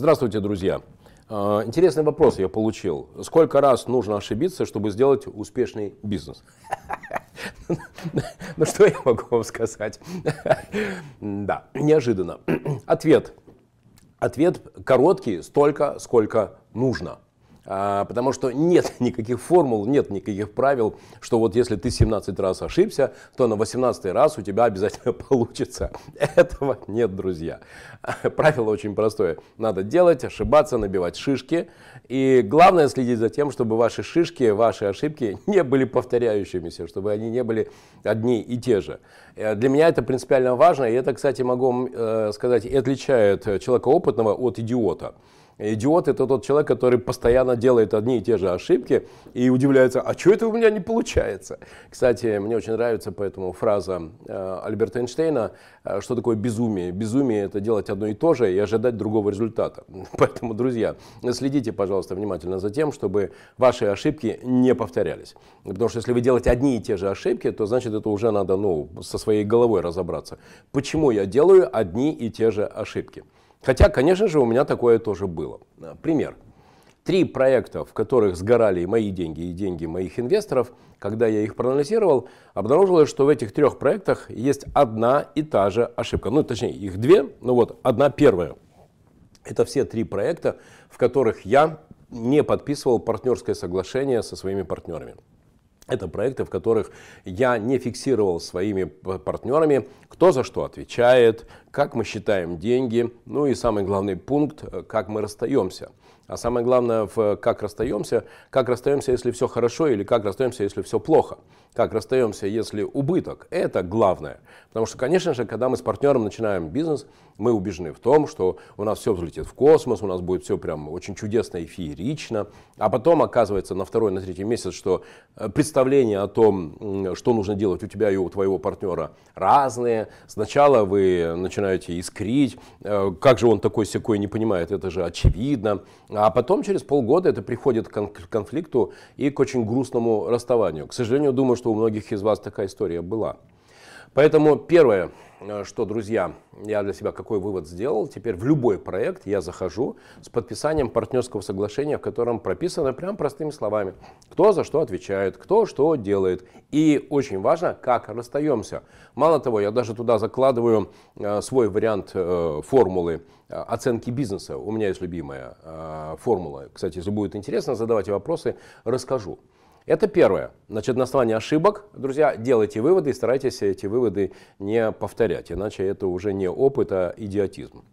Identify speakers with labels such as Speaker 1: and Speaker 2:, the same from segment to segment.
Speaker 1: Здравствуйте, друзья. А, интересный вопрос я получил. Сколько раз нужно ошибиться, чтобы сделать успешный бизнес? Ну что я могу вам сказать? Да, неожиданно. Ответ. Ответ короткий, столько, сколько нужно. А, потому что нет никаких формул, нет никаких правил, что вот если ты 17 раз ошибся, то на 18 раз у тебя обязательно получится. Этого нет, друзья. Правило очень простое. Надо делать, ошибаться, набивать шишки. И главное следить за тем, чтобы ваши шишки, ваши ошибки не были повторяющимися, чтобы они не были одни и те же. Э, для меня это принципиально важно, и это, кстати, могу э, сказать, и отличает человека опытного от идиота. Идиот – это тот человек, который постоянно делает одни и те же ошибки и удивляется, а что это у меня не получается? Кстати, мне очень нравится поэтому фраза э, Альберта Эйнштейна, э, что такое безумие. Безумие – это делать одно и то же и ожидать другого результата. Поэтому, друзья, следите, пожалуйста, внимательно за тем, чтобы ваши ошибки не повторялись. Потому что если вы делаете одни и те же ошибки, то значит это уже надо ну, со своей головой разобраться. Почему я делаю одни и те же ошибки? Хотя, конечно же, у меня такое тоже было. Пример. Три проекта, в которых сгорали мои деньги и деньги моих инвесторов, когда я их проанализировал, обнаружилось, что в этих трех проектах есть одна и та же ошибка. Ну, точнее, их две, но вот одна первая. Это все три проекта, в которых я не подписывал партнерское соглашение со своими партнерами. Это проекты, в которых я не фиксировал своими партнерами, кто за что отвечает, как мы считаем деньги, ну и самый главный пункт, как мы расстаемся. А самое главное, в как расстаемся, как расстаемся, если все хорошо, или как расстаемся, если все плохо. Как расстаемся, если убыток. Это главное. Потому что, конечно же, когда мы с партнером начинаем бизнес, мы убеждены в том, что у нас все взлетит в космос, у нас будет все прям очень чудесно и феерично. А потом оказывается на второй, на третий месяц, что э, представление о том, что нужно делать у тебя и у твоего партнера разные. Сначала вы начинаете искрить, э, как же он такой секой не понимает, это же очевидно. А потом через полгода это приходит к конфликту и к очень грустному расставанию. К сожалению, думаю, что у многих из вас такая история была. Поэтому первое, что, друзья, я для себя какой вывод сделал, теперь в любой проект я захожу с подписанием партнерского соглашения, в котором прописано прям простыми словами, кто за что отвечает, кто что делает. И очень важно, как расстаемся. Мало того, я даже туда закладываю э, свой вариант э, формулы оценки бизнеса. У меня есть любимая формула. Кстати, если будет интересно, задавайте вопросы, расскажу. Это первое. Значит, на основании ошибок, друзья, делайте выводы и старайтесь эти выводы не повторять, иначе это уже не опыт, а идиотизм.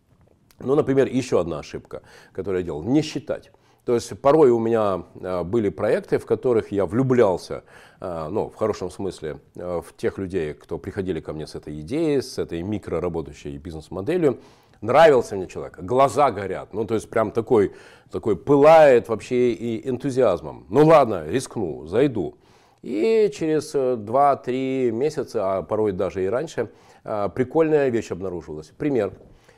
Speaker 1: Ну, например, еще одна ошибка, которую я делал, не считать. То есть порой у меня а, были проекты, в которых я влюблялся, а, ну, в хорошем смысле, а, в тех людей, кто приходили ко мне с этой идеей, с этой микроработающей бизнес-моделью, нравился мне человек, глаза горят, ну то есть прям такой, такой пылает вообще и энтузиазмом. Ну ладно, рискну, зайду. И через 2-3 месяца, а порой даже и раньше, а, прикольная вещь обнаружилась. Пример.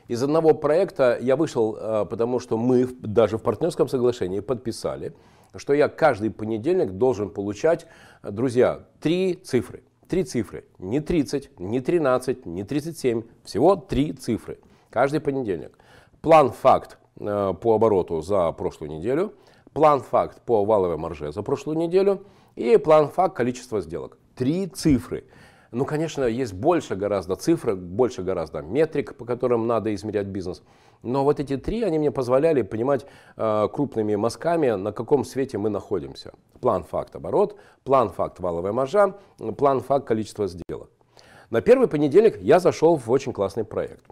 Speaker 1: Из одного проекта я вышел, а, потому что мы даже в партнерском соглашении подписали, что я каждый понедельник должен получать, друзья, три цифры. Три цифры. Не 30, не 13, не 37. Всего три цифры каждый понедельник. План-факт э, по обороту за прошлую неделю, план-факт по валовой марже за прошлую неделю и план-факт количество сделок. Три цифры. Ну, конечно, есть больше гораздо цифр, больше гораздо метрик, по которым надо измерять бизнес. Но вот эти три, они мне позволяли понимать э, крупными мазками, на каком свете мы находимся. План-факт оборот, план-факт валовая маржа, план-факт количество сделок. На первый понедельник я зашел в очень классный проект.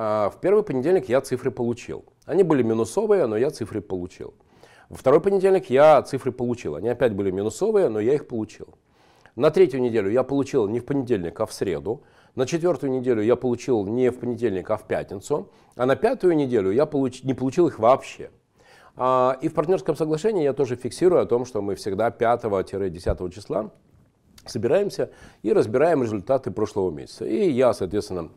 Speaker 1: А, в первый понедельник я цифры получил. Они были минусовые, но я цифры получил. Во второй понедельник я цифры получил. Они опять были минусовые, но я их получил. На третью неделю я получил не в понедельник, а в среду. На четвертую неделю я получил не в понедельник, а в пятницу. А на пятую неделю я получ... не получил их вообще. А, и в партнерском соглашении я тоже фиксирую о том, что мы всегда 5-10 числа собираемся и разбираем результаты прошлого месяца. И я, соответственно,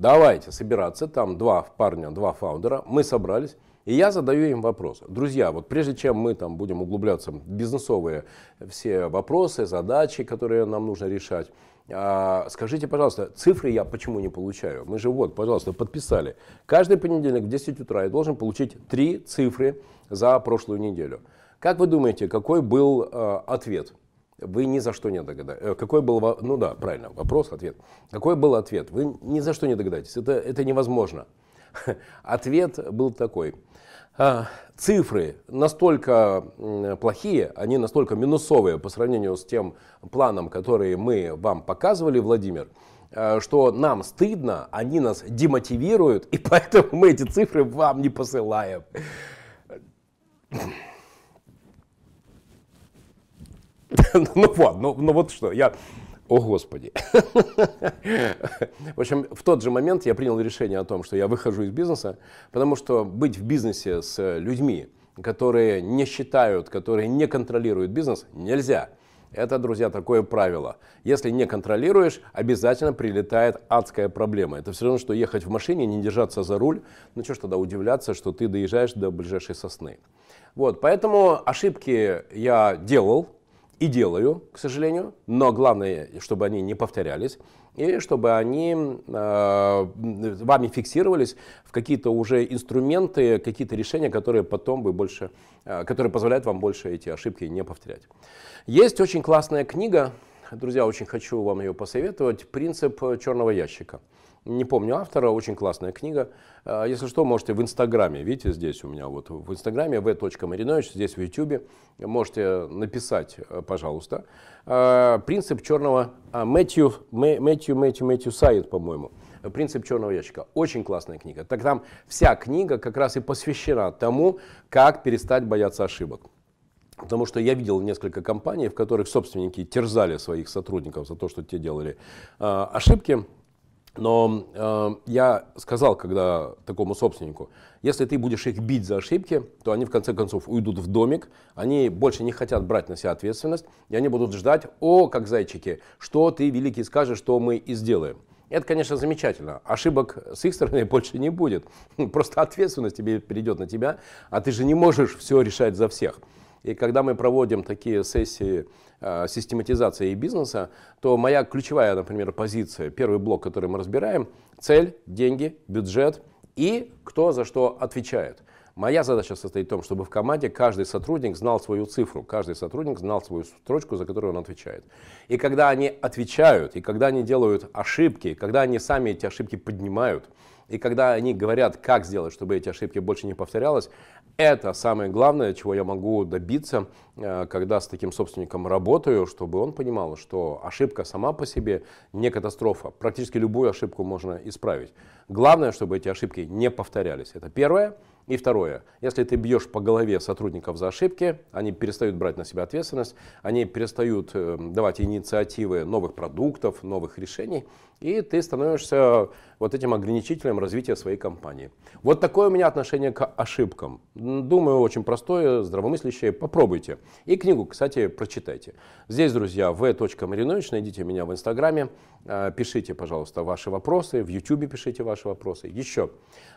Speaker 1: давайте собираться, там два парня, два фаундера, мы собрались, и я задаю им вопрос. Друзья, вот прежде чем мы там будем углубляться в бизнесовые все вопросы, задачи, которые нам нужно решать, А, скажите, пожалуйста, цифры я почему не получаю? Мы же вот, пожалуйста, подписали. Каждый понедельник в 10 утра я должен получить три цифры за прошлую неделю. Как вы думаете, какой был э, ответ? Вы ни за что не догадаетесь. Э, какой был, ну да, правильно, вопрос, ответ. Какой был ответ? Вы ни за что не догадаетесь. Это, это невозможно. Ответ был такой. А, цифры настолько плохие, они настолько минусовые по сравнению с тем планом, который мы вам показывали, Владимир, а, что нам стыдно, они нас демотивируют, и поэтому мы эти цифры вам не посылаем. Ну ну, ну вот что, я о Господи. В общем, в тот же момент я принял решение о том, что я выхожу из бизнеса, потому что быть в бизнесе с людьми, которые не считают, которые не контролируют бизнес, нельзя. Это, друзья, такое правило. Если не контролируешь, обязательно прилетает адская проблема. Это все равно, что ехать в машине, не держаться за руль. Ну что ж тогда удивляться, что ты доезжаешь до ближайшей сосны. Вот, поэтому ошибки я делал, и делаю, к сожалению, но главное, чтобы они не повторялись, и чтобы они э, вами фиксировались в какие-то уже инструменты, какие-то решения, которые потом вы больше, э, которые позволяют вам больше эти ошибки не повторять. Есть очень классная книга, друзья, очень хочу вам ее посоветовать, «Принцип черного ящика». Не помню автора, очень классная книга. А, если что, можете в Инстаграме, видите, здесь у меня вот в Инстаграме v.marinovич, здесь в Ютубе, можете написать, э, пожалуйста. А, принцип черного, Мэтью, Мэтью, Мэтью, Мэтью Сайет, по-моему. «Принцип черного ящика». Очень классная книга. Так там вся книга как раз и посвящена тому, как перестать бояться ошибок. Потому что я видел несколько компаний, в которых собственники терзали своих сотрудников за то, что те делали э, ошибки, но э, я сказал, когда такому собственнику, если ты будешь их бить за ошибки, то они в конце концов уйдут в домик, они больше не хотят брать на себя ответственность, и они будут ждать, о, как зайчики, что ты, великий, скажешь, что мы и сделаем. Это, конечно, замечательно. Ошибок с их стороны больше не будет. Просто ответственность тебе перейдет на тебя, а ты же не можешь все решать за всех. И когда мы проводим такие сессии э, систематизации бизнеса, то моя ключевая, например, позиция, первый блок, который мы разбираем, цель, деньги, бюджет и кто за что отвечает. Моя задача состоит в том, чтобы в команде каждый сотрудник знал свою цифру, каждый сотрудник знал свою строчку, за которую он отвечает. И когда они отвечают, и когда они делают ошибки, когда они сами эти ошибки поднимают, и когда они говорят, как сделать, чтобы эти ошибки больше не повторялось, это самое главное, чего я могу добиться, э, когда с таким собственником работаю, чтобы он понимал, что ошибка сама по себе не катастрофа. Практически любую ошибку можно исправить. Главное, чтобы эти ошибки не повторялись. Это первое. И второе, если ты бьешь по голове сотрудников за ошибки, они перестают брать на себя ответственность, они перестают э, давать инициативы новых продуктов, новых решений, и ты становишься вот этим ограничителем развития своей компании. Вот такое у меня отношение к ошибкам. Думаю, очень простое, здравомыслящее. Попробуйте. И книгу, кстати, прочитайте. Здесь, друзья, v.marinovич, найдите меня в Инстаграме, э, пишите, пожалуйста, ваши вопросы, в Ютубе пишите ваши вопросы. Еще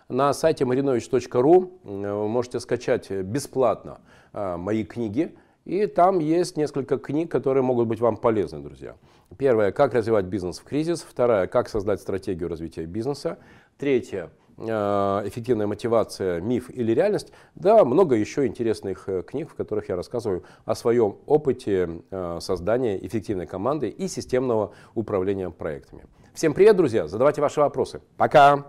Speaker 1: на сайте marinovich.ru вы можете скачать бесплатно э, мои книги, и там есть несколько книг, которые могут быть вам полезны, друзья. Первая, как развивать бизнес в кризис. Вторая, как создать стратегию развития бизнеса. Третья, э, эффективная мотивация, миф или реальность. Да, много еще интересных э, книг, в которых я рассказываю о своем опыте э, создания эффективной команды и системного управления проектами. Всем привет, друзья! Задавайте ваши вопросы. Пока!